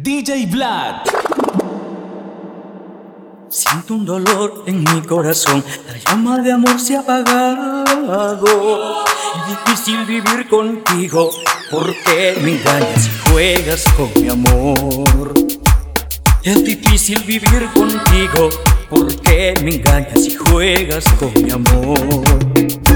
DJ Vlad. Siento un dolor en mi corazón, la llama de amor se ha apagado. Es difícil vivir contigo, porque me engañas y juegas con mi amor. Es difícil vivir contigo, porque me engañas y juegas con mi amor.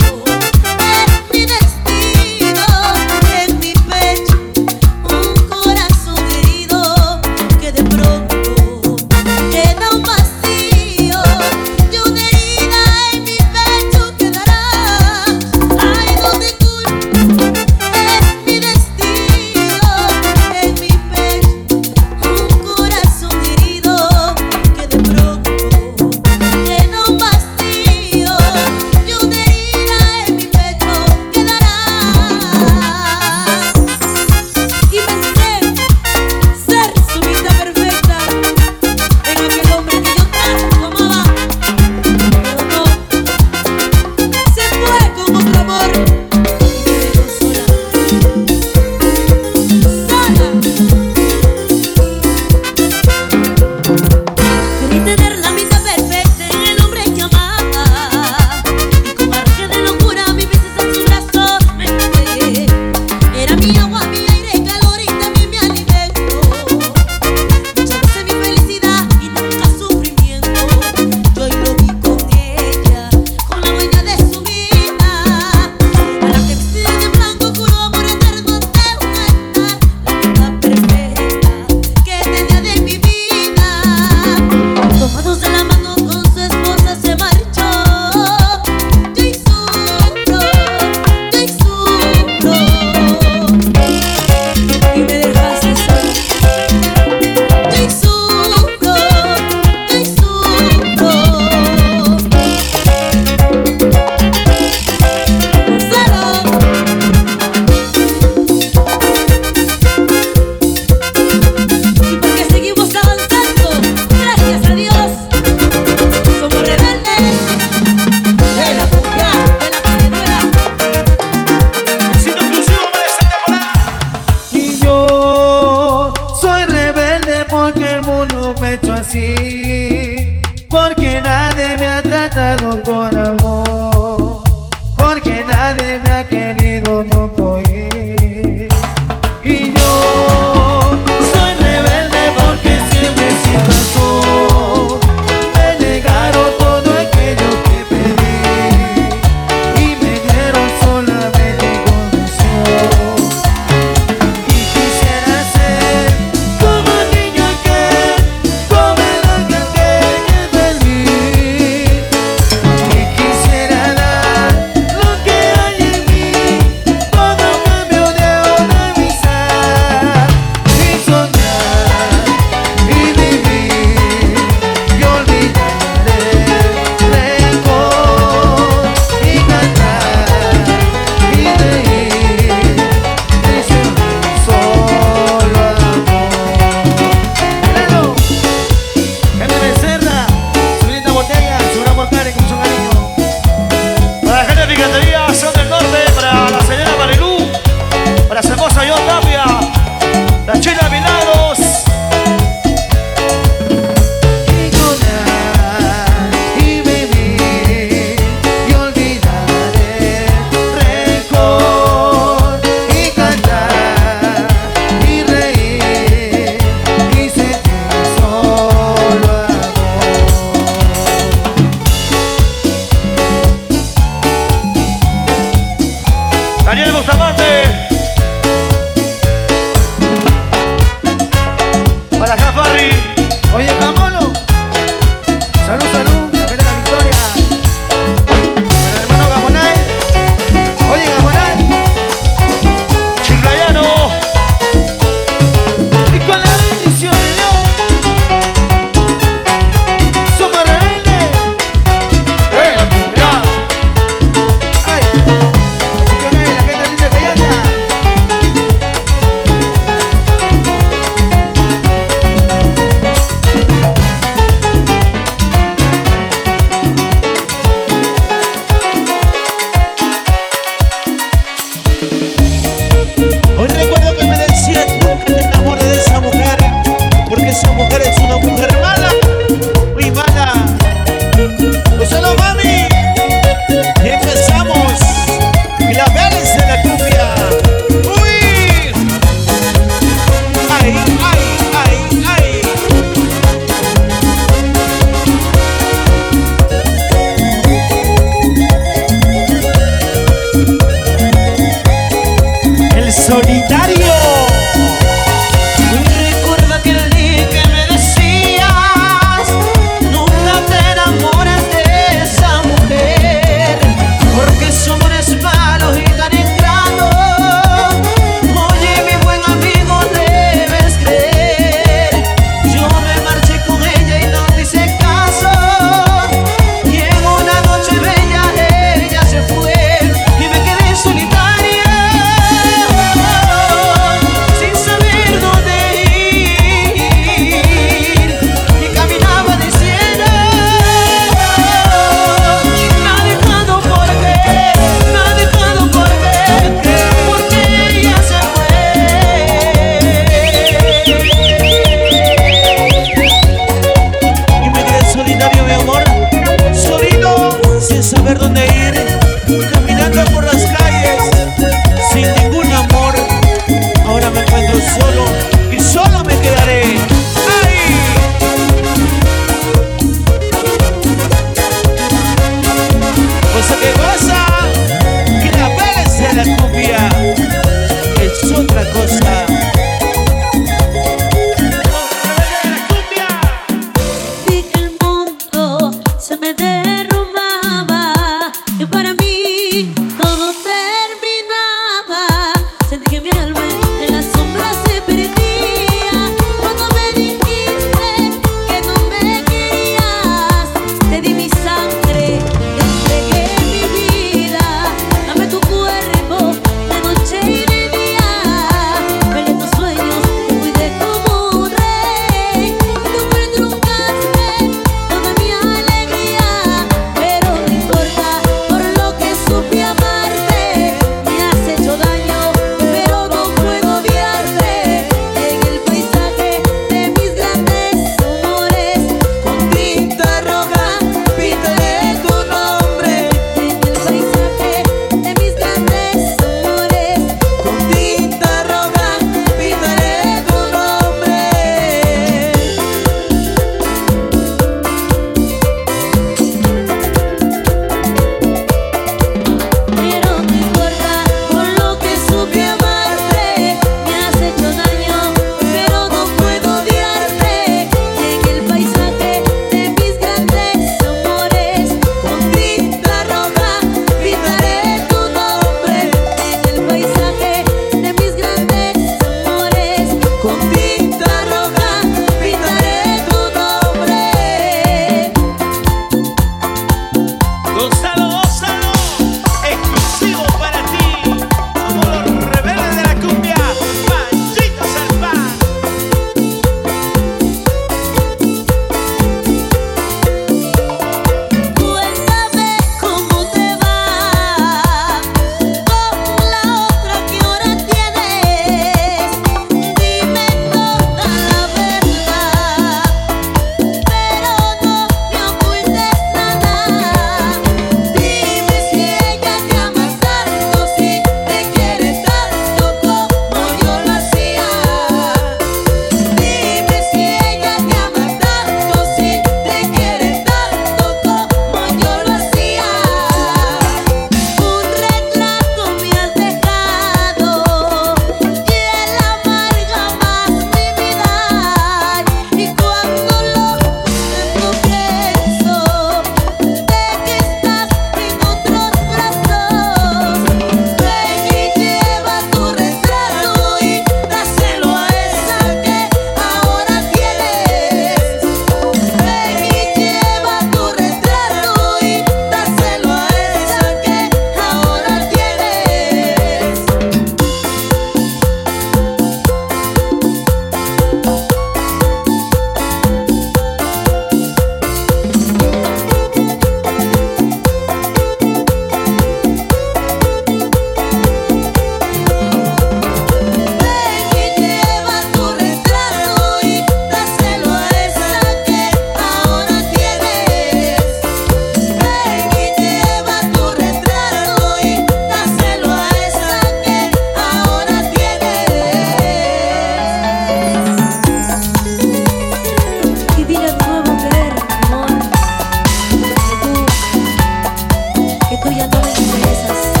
tú ya no.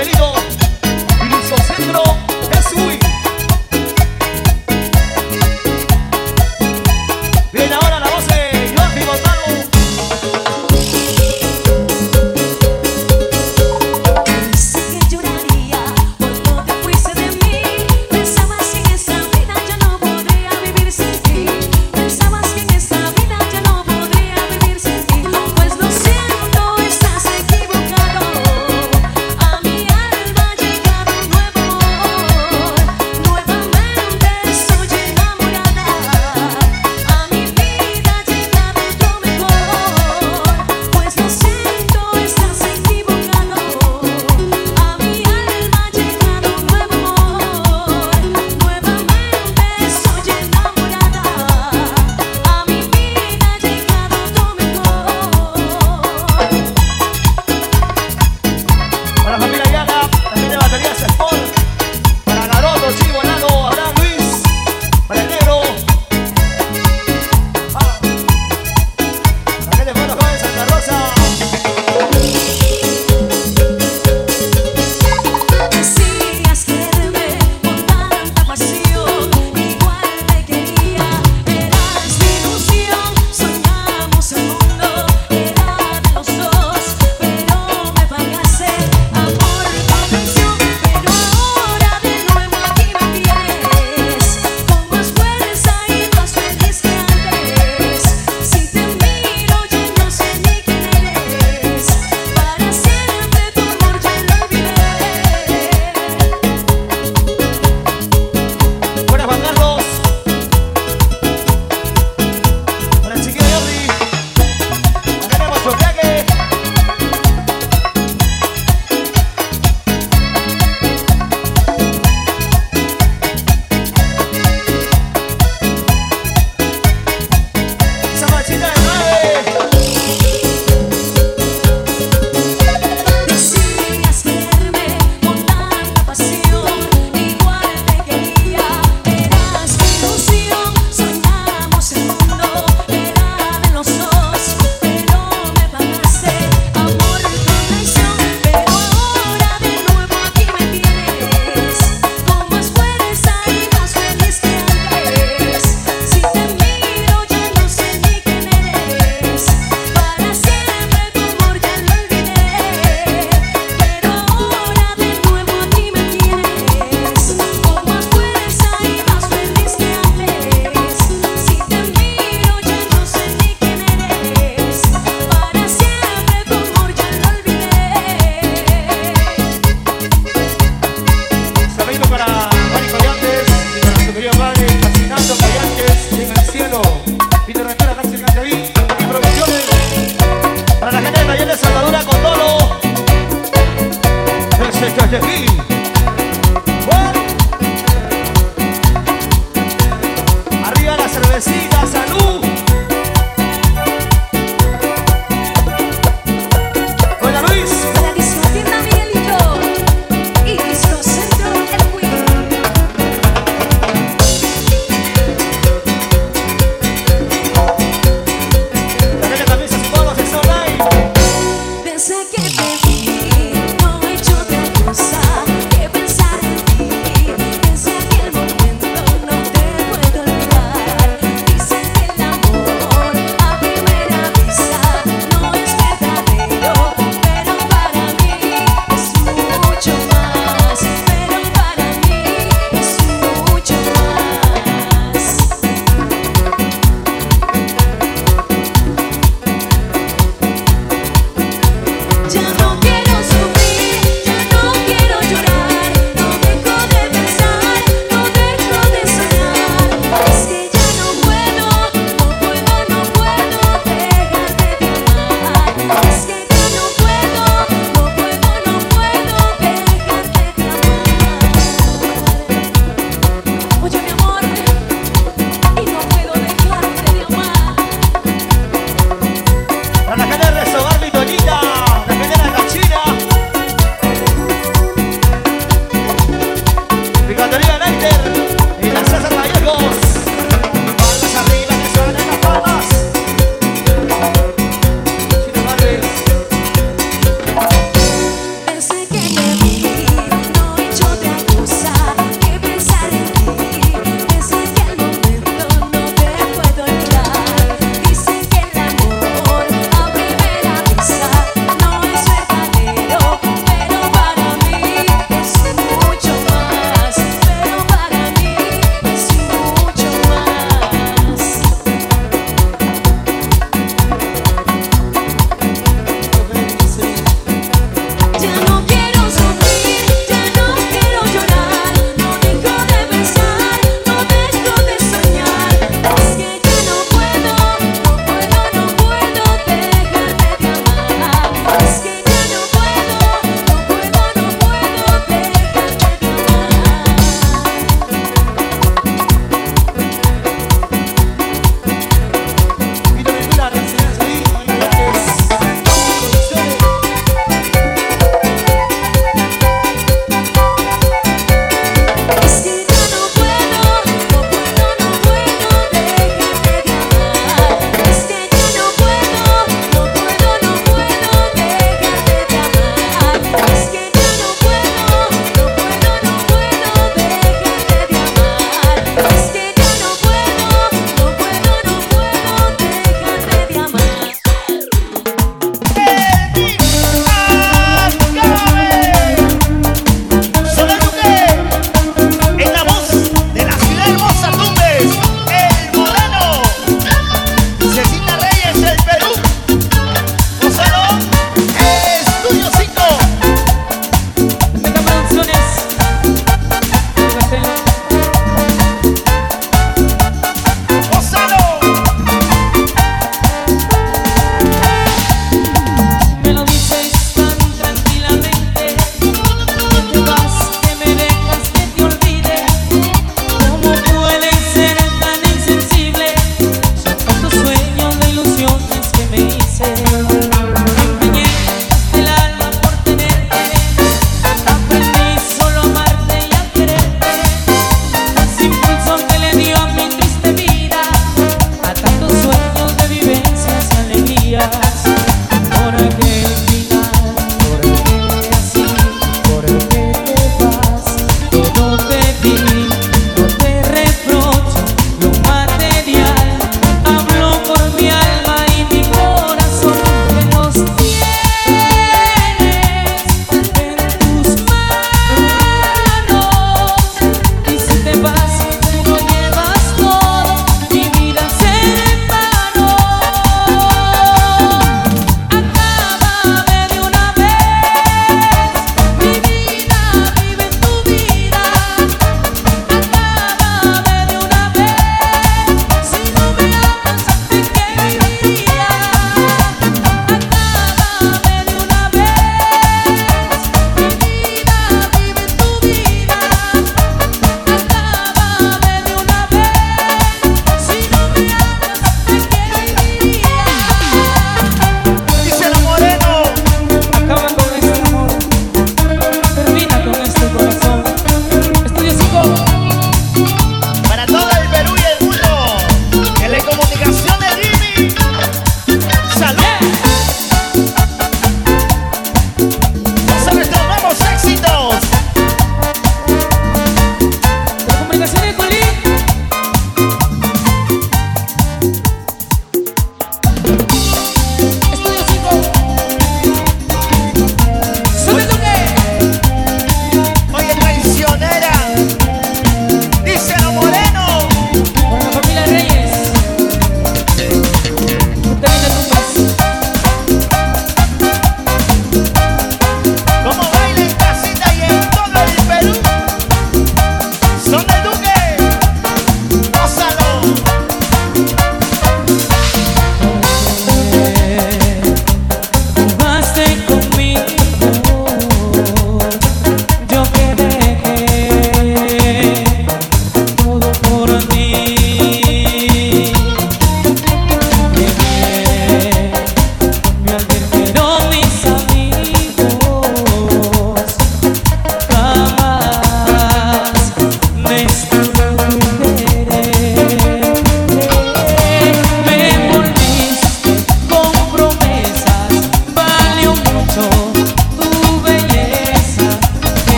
mi querido Vinicio Centro, es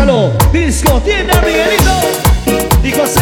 Gózalo, disco tienda Miguelito. Y José